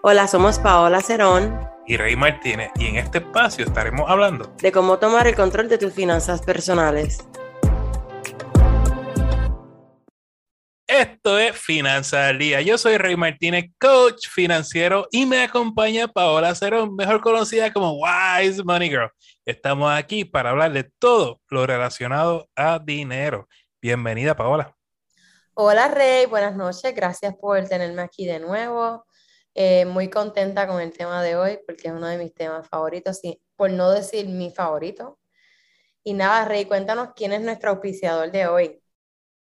Hola, somos Paola Cerón y Rey Martínez y en este espacio estaremos hablando de cómo tomar el control de tus finanzas personales. Esto es Finanzas al Día. Yo soy Rey Martínez, coach financiero, y me acompaña Paola Cerón, mejor conocida como Wise Money Girl. Estamos aquí para hablar de todo lo relacionado a dinero. Bienvenida, Paola. Hola, Rey. Buenas noches. Gracias por tenerme aquí de nuevo. Eh, muy contenta con el tema de hoy porque es uno de mis temas favoritos, y, por no decir mi favorito. Y nada, Rey, cuéntanos quién es nuestro auspiciador de hoy.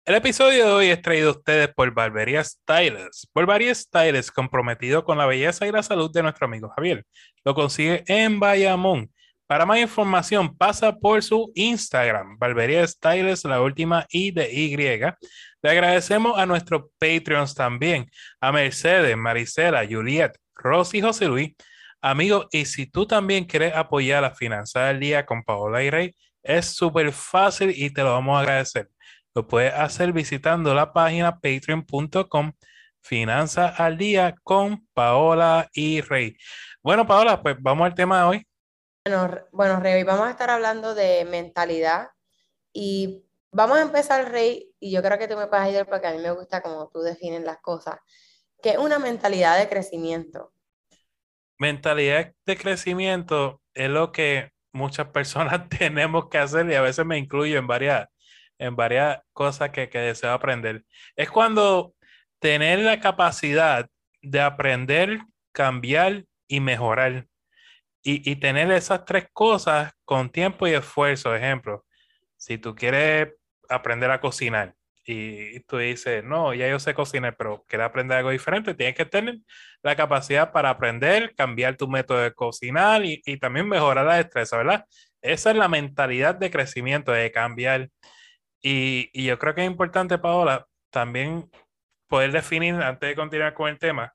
El episodio de hoy es traído a ustedes por Barbería Styles. Barbería Styles, comprometido con la belleza y la salud de nuestro amigo Javier. Lo consigue en Bayamón. Para más información, pasa por su Instagram, Barbería Styles, la última I de Y. Le agradecemos a nuestros Patreons también, a Mercedes, Marisela, Juliet, Rosy José Luis. Amigo, y si tú también quieres apoyar la finanza del día con Paola y Rey, es súper fácil y te lo vamos a agradecer. Lo puedes hacer visitando la página patreon.com Finanzas al día con Paola y Rey. Bueno, Paola, pues vamos al tema de hoy. Bueno, bueno, Rey, vamos a estar hablando de mentalidad y vamos a empezar, Rey, y yo creo que tú me puedes ayudar porque a mí me gusta cómo tú defines las cosas, que es una mentalidad de crecimiento. Mentalidad de crecimiento es lo que muchas personas tenemos que hacer y a veces me incluyo en varias en varias cosas que, que deseo aprender. Es cuando tener la capacidad de aprender, cambiar y mejorar. Y, y, tener esas tres cosas con tiempo y esfuerzo. Ejemplo, si tú quieres aprender a cocinar y tú dices, no, ya yo sé cocinar, pero quieres aprender algo diferente, tienes que tener la capacidad para aprender, cambiar tu método de cocinar y, y también mejorar la destreza, ¿verdad? Esa es la mentalidad de crecimiento, de cambiar. Y, yo creo que es importante, Paola, también poder definir, antes de continuar con el tema,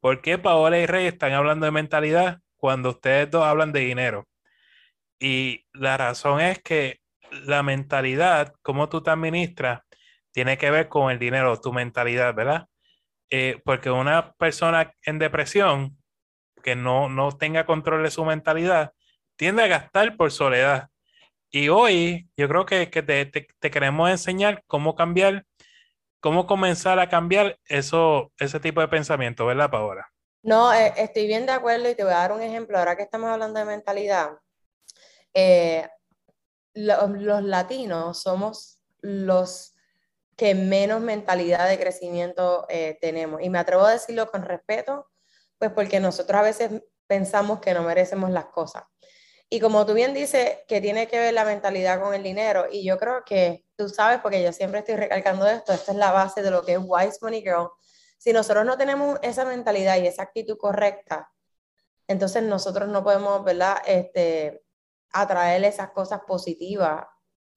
por qué Paola y Rey están hablando de mentalidad cuando ustedes dos hablan de dinero. Y la razón es que la mentalidad, como tú te administras, tiene que ver con el dinero, tu mentalidad, ¿verdad? Eh, porque una persona en depresión que no, no tenga control de su mentalidad tiende a gastar por soledad. Y hoy yo creo que, te, queremos enseñar cómo cambiar, cómo comenzar a cambiar eso, ese tipo de pensamiento, ¿verdad, Paola? No, eh, estoy bien de acuerdo y te voy a dar un ejemplo. Ahora que estamos hablando de mentalidad, eh, los latinos somos los que menos mentalidad de crecimiento eh, tenemos. Y me atrevo a decirlo con respeto, pues porque nosotros a veces pensamos que no merecemos las cosas. Y como tú bien dices, que tiene que ver la mentalidad con el dinero, y yo creo que tú sabes, porque yo siempre estoy recalcando esto, esta es la base de lo que es Wise Money Girl. Si nosotros no tenemos esa mentalidad y esa actitud correcta, entonces nosotros no podemos, ¿verdad? Este, atraer esas cosas positivas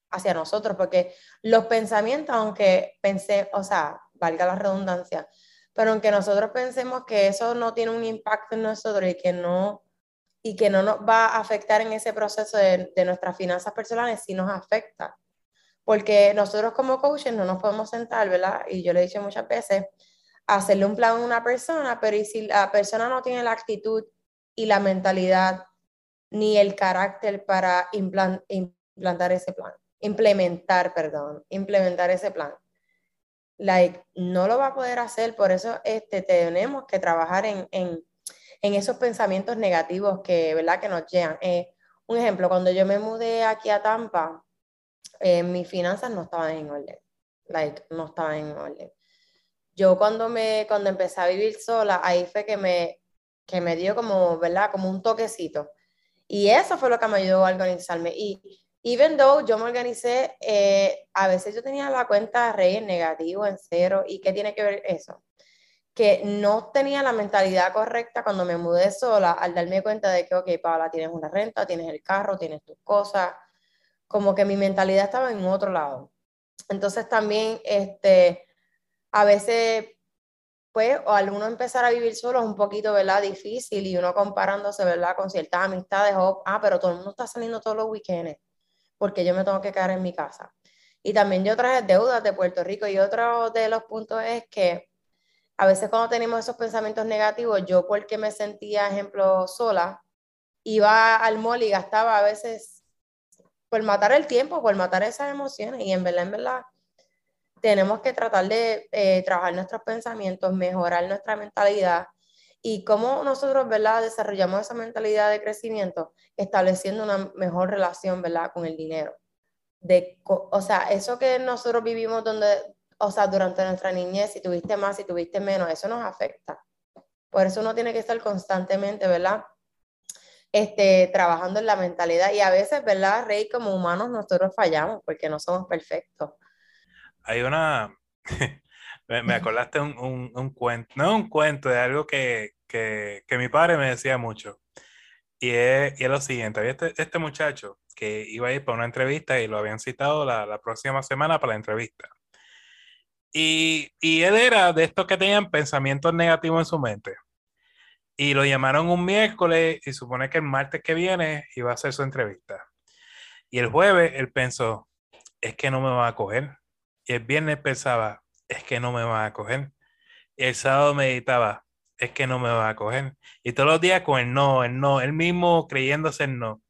hacia nosotros, porque los pensamientos, aunque pensé, o sea, valga la redundancia, pero aunque nosotros pensemos que eso no tiene un impacto en nosotros y que no y que no nos va a afectar en ese proceso de, de nuestras finanzas personales, sí nos afecta. Porque nosotros como coaches no nos podemos sentar, ¿verdad? Y yo le he dicho muchas veces, hacerle un plan a una persona, pero y si la persona no tiene la actitud y la mentalidad ni el carácter para implantar ese plan, implementar, perdón, implementar ese plan. Like, no lo va a poder hacer, por eso este, tenemos que trabajar en, en en esos pensamientos negativos que, ¿verdad? que nos llegan. Eh, un ejemplo, cuando yo me mudé aquí a Tampa, eh, mis finanzas no estaban en orden. Like, no estaban en orden. Yo cuando, me, cuando empecé a vivir sola, ahí fue que me, que me dio como, ¿verdad? Como un toquecito. Y eso fue lo que me ayudó a organizarme. Y even though yo me organicé, eh, a veces yo tenía la cuenta rey en negativo, en cero. ¿Y qué tiene que ver eso? que no tenía la mentalidad correcta cuando me mudé sola al darme cuenta de que, ok, Paula, tienes una renta, tienes el carro, tienes tus cosas, como que mi mentalidad estaba en otro lado. Entonces también, este, a veces, pues, o al uno empezar a vivir solo es un poquito, ¿verdad? Difícil y uno comparándose, ¿verdad? Con ciertas amistades, o, ah, pero todo el mundo está saliendo todos los weekends, porque yo me tengo que quedar en mi casa. Y también yo traje deudas de Puerto Rico y otro de los puntos es que a veces cuando tenemos esos pensamientos negativos, yo porque me sentía, ejemplo, sola, iba al mall y gastaba a veces por matar el tiempo, por matar esas emociones. Y en verdad, en verdad, tenemos que tratar de eh, trabajar nuestros pensamientos, mejorar nuestra mentalidad. Y cómo nosotros, ¿verdad?, desarrollamos esa mentalidad de crecimiento, estableciendo una mejor relación, ¿verdad?, con el dinero. De, o sea, eso que nosotros vivimos donde, o sea, durante nuestra niñez, si tuviste más, si tuviste menos, eso nos afecta. Por eso uno tiene que estar constantemente, ¿verdad? Este, trabajando en la mentalidad. Y a veces, ¿verdad, Rey? Como humanos nosotros fallamos porque no somos perfectos. Hay una, me, acordaste un, un, cuento, no un cuento, de algo que, que, que mi padre me decía mucho. Y es, y es, lo siguiente, había este, este, muchacho que iba a ir para una entrevista y lo habían citado la, la próxima semana para la entrevista. Y, y, él era de estos que tenían pensamientos negativos en su mente. Y lo llamaron un miércoles y supone que el martes que viene iba a hacer su entrevista. Y el jueves él pensó, es que no me va a coger. El viernes pensaba, es que no me va a coger. El sábado meditaba, es que no me va a coger. Y todos los días con el no, el no, él mismo creyéndose el no.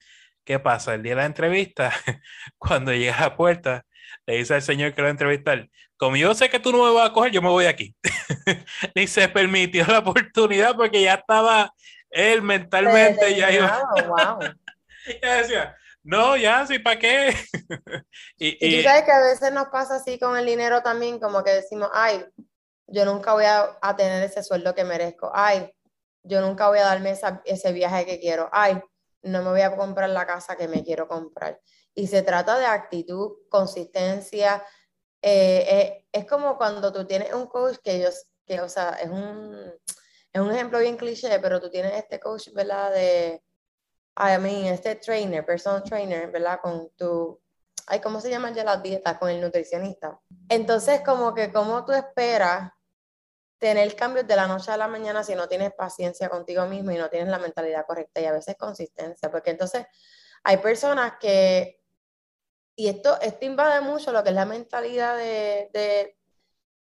¿Qué pasa? El día de la entrevista, cuando llega a la puerta, le dice al señor que lo va a entrevistar, como yo sé que tú no me vas a coger, yo me voy aquí. y se permitió la oportunidad porque ya estaba él mentalmente, ya iba. Wow. ya decía, no, ya, sí, ¿para qué? y, y, tú sabes que a veces nos pasa así con el dinero también, como que decimos, ay, yo nunca voy a, a tener ese sueldo que merezco, ay, yo nunca voy a darme esa, ese viaje que quiero, ay, no me voy a comprar la casa que me quiero comprar. Y se trata de actitud, consistencia. Eh, eh, es como cuando tú tienes un coach que ellos, que, o sea, es un, es un ejemplo bien cliché, pero tú tienes este coach, ¿verdad? De, I mean, este trainer, personal trainer, ¿verdad? Con tu, ay, ¿cómo se llaman ya las dietas? Con el nutricionista. Entonces, como que, ¿cómo tú esperas tener cambios de la noche a la mañana si no tienes paciencia contigo mismo y no tienes la mentalidad correcta y a veces consistencia? Porque entonces hay personas que y esto, esto invade mucho lo que es la mentalidad de, de,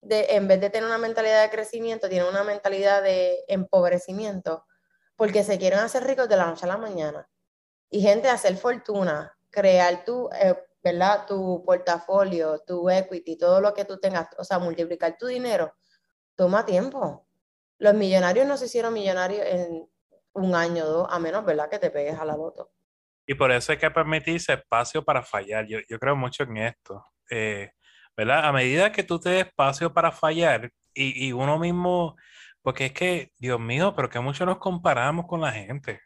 de, en vez de tener una mentalidad de crecimiento, tiene una mentalidad de empobrecimiento, porque se quieren hacer ricos de la noche a la mañana. Y gente, hacer fortuna, crear tu, eh, ¿verdad? tu portafolio, tu equity, todo lo que tú tengas, o sea, multiplicar tu dinero, toma tiempo. Los millonarios no se hicieron millonarios en un año o dos, a menos, ¿verdad?, que te pegues a la loto. Y por eso hay que permitirse espacio para fallar. Yo, yo creo mucho en esto. Eh, ¿Verdad? A medida que tú te des espacio para fallar y, y, uno mismo, porque es que, Dios mío, pero que mucho nos comparamos con la gente.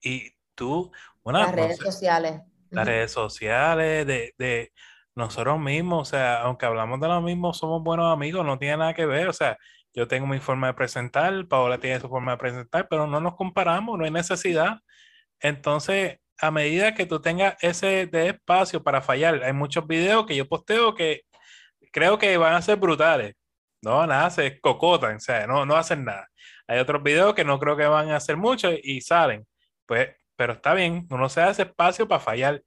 Y tú, una, las redes sociales. Las redes sociales, de, de nosotros mismos, o sea, aunque hablamos de lo mismo, somos buenos amigos, no tiene nada que ver, o sea, yo tengo mi forma de presentar, Paola tiene su forma de presentar, pero no nos comparamos, no hay necesidad. Entonces, a medida que tú tengas ese de espacio para fallar, hay muchos videos que yo posteo que creo que van a ser brutales. No, nada, se cocotan, o sea, no, no hacen nada. Hay otros videos que no creo que van a hacer mucho y salen. Pues, pero está bien, uno se hace espacio para fallar.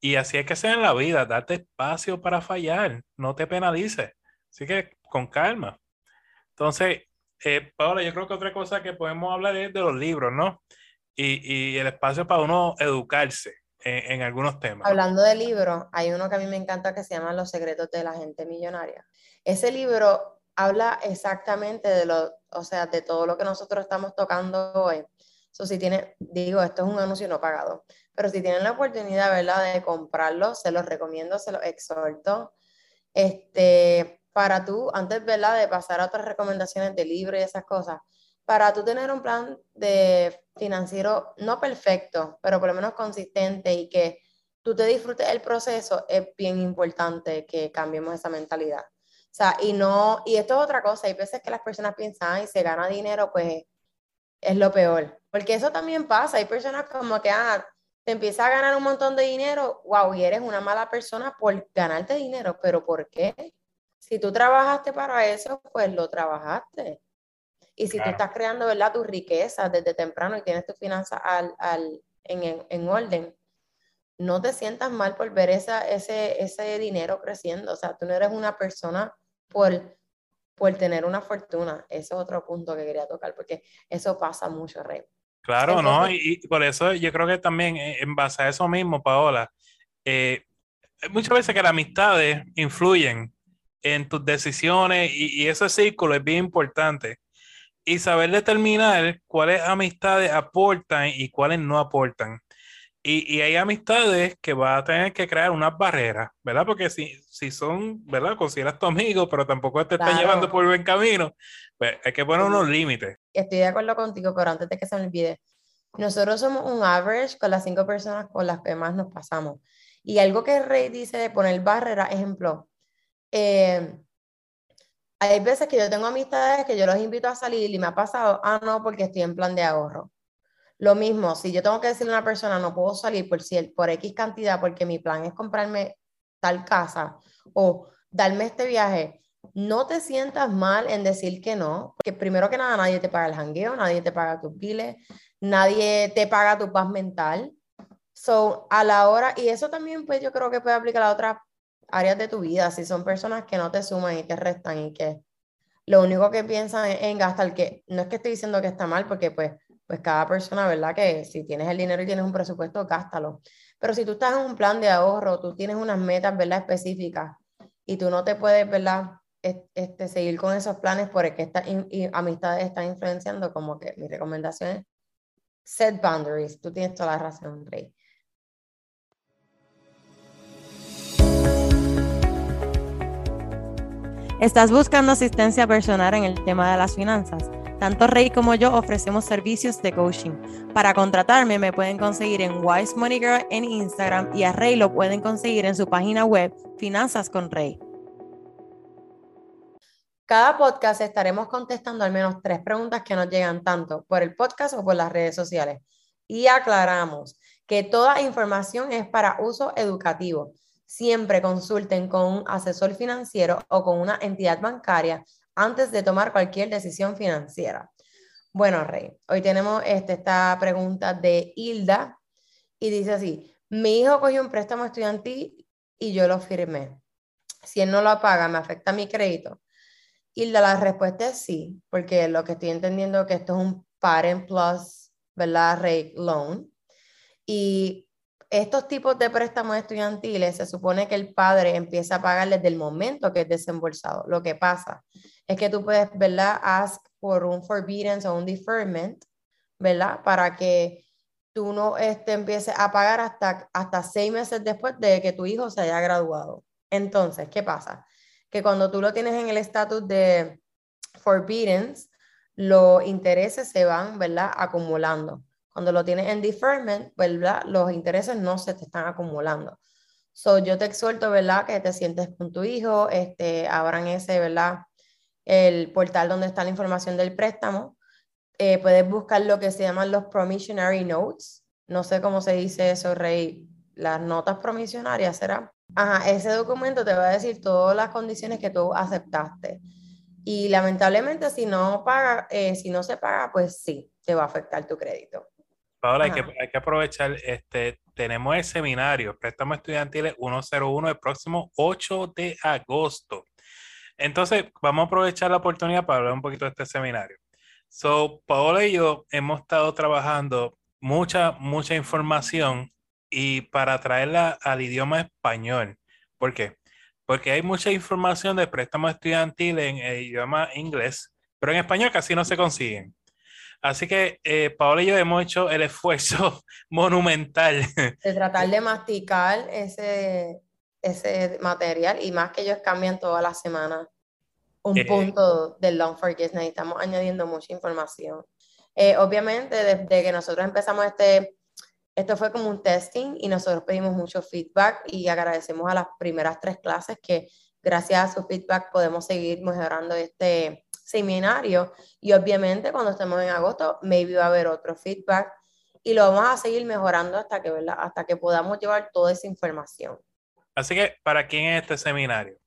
Y así es que sea en la vida, date espacio para fallar, no te penalices. Así que con calma. Entonces, eh, Paola, yo creo que otra cosa que podemos hablar es de los libros, ¿no? y, y el espacio para uno educarse en, en, algunos temas. Hablando de libros, hay uno que a mí me encanta que se llama Los secretos de la gente millonaria. Ese libro habla exactamente de lo, o sea, de todo lo que nosotros estamos tocando hoy. So, si tiene, digo, esto es un anuncio no pagado, pero si tienen la oportunidad, ¿verdad?, de comprarlo, se los recomiendo, se los exhorto. Este, para tú, antes, ¿verdad?, de pasar a otras recomendaciones de libros y esas cosas, para tú tener un plan de financiero no perfecto, pero por lo menos consistente y que tú te disfrutes el proceso, es bien importante que cambiemos esa mentalidad. O sea, y no, y esto es otra cosa, hay veces que las personas piensan, y se gana dinero, pues es lo peor, porque eso también pasa, hay personas como que, ah, te empieza a ganar un montón de dinero, wow, y eres una mala persona por ganarte dinero, pero ¿por qué? Si tú trabajaste para eso, pues lo trabajaste. Y si tú estás creando, ¿verdad? Tu riqueza desde temprano y tienes tu finanzas al, al, en, en, orden, no te sientas mal por ver esa, ese, ese dinero creciendo. O sea, tú no eres una persona por por tener una fortuna. Ese es otro punto que quería tocar, porque eso pasa mucho, Rey. Claro, ¿no? Y, por eso yo creo que también eh, en base a eso mismo, Paola, eh, muchas veces que las amistades influyen en tus decisiones y, y, ese círculo es bien importante. Y saber determinar cuáles amistades aportan y cuáles no aportan. Y, y, hay amistades que va a tener que crear unas barreras, ¿verdad? Porque si, si son, ¿verdad? Consideras tu amigo, pero tampoco te está llevando por el buen camino, pues hay que poner unos límites. Estoy de acuerdo contigo, pero antes de que se me olvide, nosotros somos un average con las cinco personas con las que más nos pasamos. Y algo que Rey dice de poner barreras, ejemplo, eh, hay veces que yo tengo amistades que yo los invito a salir y me ha pasado, ah, no, porque estoy en plan de ahorro. Lo mismo, si yo tengo que decirle a una persona, no puedo salir por, por X cantidad porque mi plan es comprarme tal casa o darme este viaje, no te sientas mal en decir que no, porque primero que nada nadie te paga el jangueo, nadie te paga tus biles, nadie te paga tu paz mental. So, a la hora, y eso también pues yo creo que puede aplicar a otras áreas de tu vida, si son personas que no te suman y te restan y que lo único que piensan es en gastar, que no es que estoy diciendo que está mal, porque pues pues cada persona, ¿verdad? Que si tienes el dinero y tienes un presupuesto, gástalo. Pero si tú estás en un plan de ahorro, tú tienes unas metas, ¿verdad? Específicas y tú no te puedes, ¿verdad? Este, seguir con esos planes porque estas amistades están influenciando, como que mi recomendación es set boundaries. Tú tienes toda la razón, Rey. ¿Estás buscando asistencia personal en el tema de las finanzas? Tanto Rey como yo ofrecemos servicios de coaching. Para contratarme me pueden conseguir en Wise Money Girl en Instagram y a Rey lo pueden conseguir en su página web Finanzas con Rey. Cada podcast estaremos contestando al menos tres preguntas que nos llegan tanto por el podcast o por las redes sociales. Y aclaramos que toda información es para uso educativo. Siempre consulten con un asesor financiero o con una entidad bancaria antes de tomar cualquier decisión financiera. Bueno, Rey, hoy tenemos este, esta pregunta de Hilda y dice así, mi hijo cogió un préstamo estudiantil y yo lo firmé. Si él no lo paga, ¿me afecta mi crédito? Hilda, la respuesta es sí, porque lo que estoy entendiendo es que esto es un Parent Plus, ¿verdad? Rate Loan. Y estos tipos de préstamos estudiantiles se supone que el padre empieza a pagar desde el momento que es desembolsado. Lo que pasa es que tú puedes, ¿verdad? Ask por un forbearance o un deferment, ¿verdad? Para que tú no este, empieces a pagar hasta, hasta seis meses después de que tu hijo se haya graduado. Entonces, ¿qué pasa? Que cuando tú lo tienes en el estatus de forbearance, los intereses se van, ¿verdad? Acumulando. Cuando lo tienes en deferment. Los intereses no se te están acumulando. So, yo te exhorto, ¿verdad? Que te sientes con tu hijo, este, abran ese, ¿verdad? El portal donde está la información del préstamo. Eh, puedes buscar lo que se llaman los promissionary notes. No sé cómo se dice eso, Rey. Las notas promisionarias, ¿será? Ajá, ese documento te va a decir todas las condiciones que tú aceptaste. Y lamentablemente, si no paga, eh, si no se paga, pues sí, te va a afectar tu crédito. Ahora hay que, hay que, aprovechar, este, tenemos el seminario, préstamo estudiantiles 101 el próximo 8 de agosto. Entonces, vamos a aprovechar la oportunidad para hablar un poquito de este seminario. So, Paola y yo hemos estado trabajando mucha, mucha información y para traerla al idioma español. ¿Por qué? Porque hay mucha información de préstamo estudiantil en el idioma inglés, pero en español casi no se consiguen. Así que eh, Paola y yo hemos hecho el esfuerzo monumental. De tratar de masticar ese, ese material y más que ellos cambian toda la semana un eh, punto del Long Forget. Necesitamos añadiendo mucha información. Eh, obviamente, desde que nosotros empezamos este, esto fue como un testing y nosotros pedimos mucho feedback y agradecemos a las primeras tres clases que gracias a su feedback podemos seguir mejorando este, seminario y obviamente cuando estemos en agosto, maybe va a haber otro feedback y lo vamos a seguir mejorando hasta que. Hasta que podamos llevar toda esa información. Así que, ¿para quién es este seminario?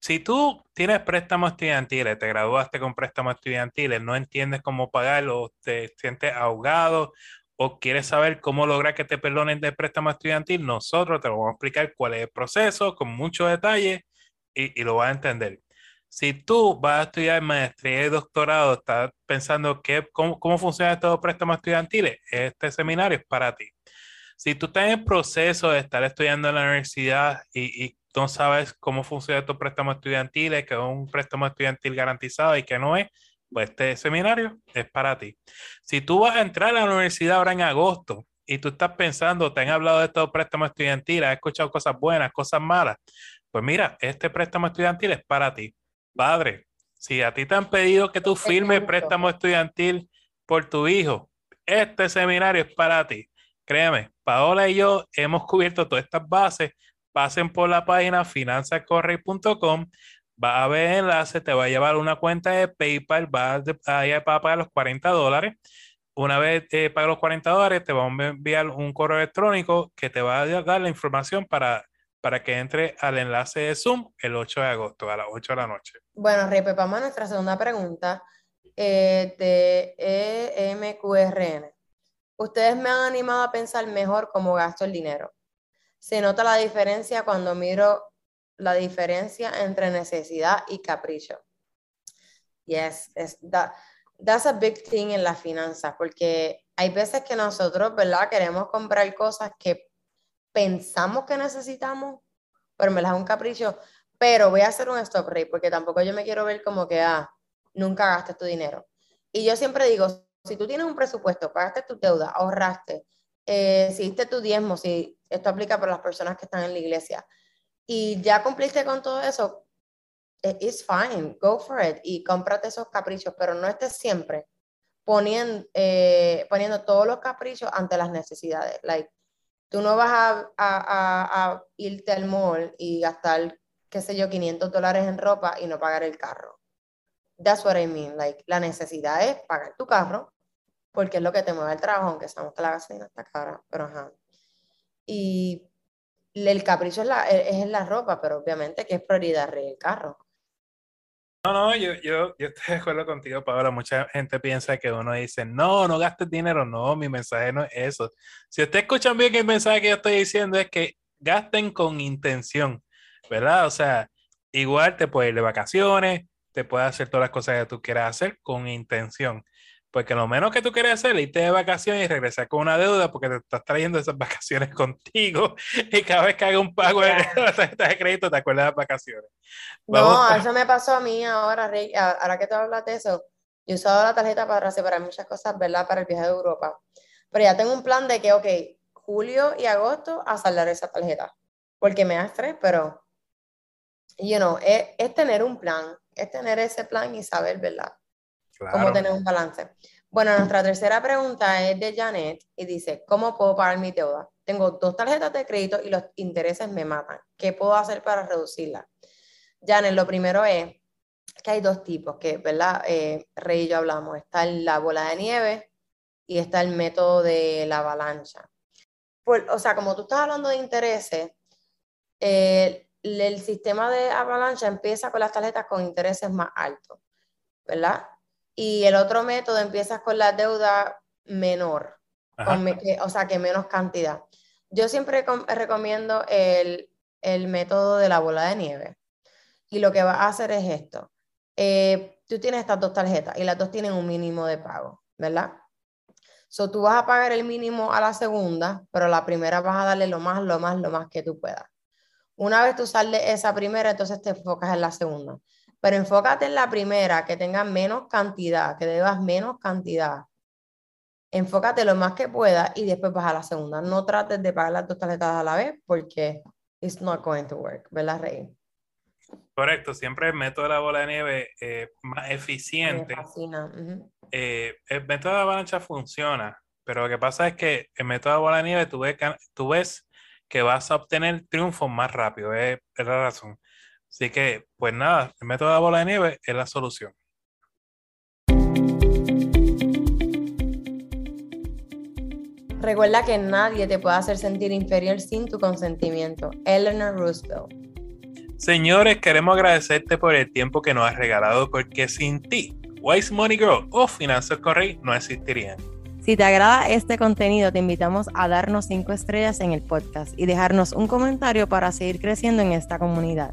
Si tú tienes préstamos estudiantiles, te graduaste con préstamos estudiantiles, no entiendes cómo pagarlo, te sientes ahogado o quieres saber cómo lograr que te perdonen de préstamo estudiantil, nosotros te vamos a explicar cuál es el proceso con mucho detalle y, y lo vas a entender. Si tú vas a estudiar maestría y doctorado, estás pensando que, cómo, cómo funciona estos préstamos estudiantiles, este seminario es para ti. Si tú estás en proceso de estar estudiando en la universidad y, y no sabes cómo funciona estos préstamos estudiantiles, que es un préstamo estudiantil garantizado y que no es, pues este seminario es para ti. Si tú vas a entrar a la universidad ahora en agosto y tú estás pensando, te han hablado de estos préstamos estudiantiles, has escuchado cosas buenas, cosas malas, pues mira, este préstamo estudiantil es para ti. Padre, si a ti te han pedido que tú firmes préstamo estudiantil por tu hijo, este seminario es para ti. Créeme, Paola y yo hemos cubierto todas estas bases. Pasen por la página finanzascorrey.com, va a ver enlace, te va a llevar una cuenta de PayPal, va a, a pagar los 40 dólares. Una vez te pagas los 40 dólares, te va a enviar un correo electrónico que te va a dar la información para para que entre al enlace de Zoom el 8 de agosto a las 8 de la noche. Bueno, pues vamos a nuestra segunda pregunta eh, de EMQRN. Ustedes me han animado a pensar mejor cómo gasto el dinero. Se nota la diferencia cuando miro la diferencia entre necesidad y capricho. Yes, es, that, that's a big thing en las finanzas, porque hay veces que nosotros, ¿verdad? Queremos comprar cosas que pensamos que necesitamos, pero me las es un capricho, pero voy a hacer un stop rate porque tampoco yo me quiero ver como que, ah, nunca gastes tu dinero. Y yo siempre digo, si tú tienes un presupuesto, pagaste tu deuda, ahorraste, eh, si diste tu diezmo, si esto aplica para las personas que están en la iglesia, y ya cumpliste con todo eso, it's fine, go for it y cómprate esos caprichos, pero no estés siempre poniendo, eh, poniendo todos los caprichos ante las necesidades. Like, Tú no vas a, a, a, irte al mall y gastar, qué sé yo, 500 dólares en ropa y no pagar el carro. That's what I mean. Like, la necesidad es pagar tu carro porque es lo que te mueve el trabajo, aunque sabemos que la gasolina está cara, pero ajá. Y el capricho es, la, es la ropa, pero obviamente que es prioridad el carro. No, no, yo, yo, yo estoy de acuerdo contigo, Paola. Mucha gente piensa que uno dice, no, no gastes dinero. No, mi mensaje no es eso. Si ustedes escuchan bien el mensaje que yo estoy diciendo es que gasten con intención, ¿verdad? O sea, igual te puedes ir de vacaciones, te puedes hacer todas las cosas que tú quieras hacer con intención. Porque lo menos que tú quieres hacer es irte de vacaciones y regresar con una deuda porque te estás trayendo esas vacaciones contigo y cada vez que haga un pago de tarjeta de crédito te acuerdas de las vacaciones. no, eso me pasó a mí ahora, Rey. Ahora que te hablas de eso, yo he usado la tarjeta para separar muchas cosas, ¿verdad? Para el viaje de Europa. Pero ya tengo un plan de que, ok, julio y agosto a saldar esa tarjeta. Porque me da estrés, pero, you know, es, es tener un plan, es tener ese plan y saber, ¿verdad? ¿Cómo tener un balance? Bueno, nuestra tercera pregunta es de Janet y dice, ¿cómo puedo pagar mi deuda? Tengo dos tarjetas de crédito y los intereses me matan. ¿Qué puedo hacer para reducirla? Janet, lo primero es que hay dos tipos, que, ¿verdad? Eh, Rey y yo hablamos. Está la bola de nieve y está el método de la avalancha. o sea, como tú estás hablando de intereses, eh, el sistema de avalancha empieza con las tarjetas con intereses más altos, ¿verdad? Y el otro método empiezas con la deuda menor, o sea, que menos cantidad. Yo siempre recomiendo el, el, método de la bola de nieve. Y lo que vas a hacer es esto. Eh, tú tienes estas dos tarjetas y las dos tienen un mínimo de pago, ¿verdad? So, tú vas a pagar el mínimo a la segunda, pero la primera vas a darle lo más, lo más, lo más que tú puedas. Una vez tú sales esa primera, entonces te enfocas en la segunda pero enfócate en la primera, que tenga menos cantidad, que debas menos cantidad. Enfócate lo más que puedas y después vas a la segunda. No trates de pagar las dos tarjetas a la vez porque it's not going to work, ¿verdad, Rey? Correcto, siempre el método de la bola de nieve es más eficiente. Me fascina. Eh, el método de la avalancha funciona, pero lo que pasa es que el método de la bola de nieve tú ves, tú ves que vas a obtener triunfos más rápido, es la razón. Así que, pues nada, el método de bola de nieve es la solución. Recuerda que nadie te puede hacer sentir inferior sin tu consentimiento. Eleanor Roosevelt. Señores, queremos agradecerte por el tiempo que nos has regalado porque sin ti, Wise Money Girl o Finanzas Correy no existirían. Si te agrada este contenido, te invitamos a darnos 5 estrellas en el podcast y dejarnos un comentario para seguir creciendo en esta comunidad.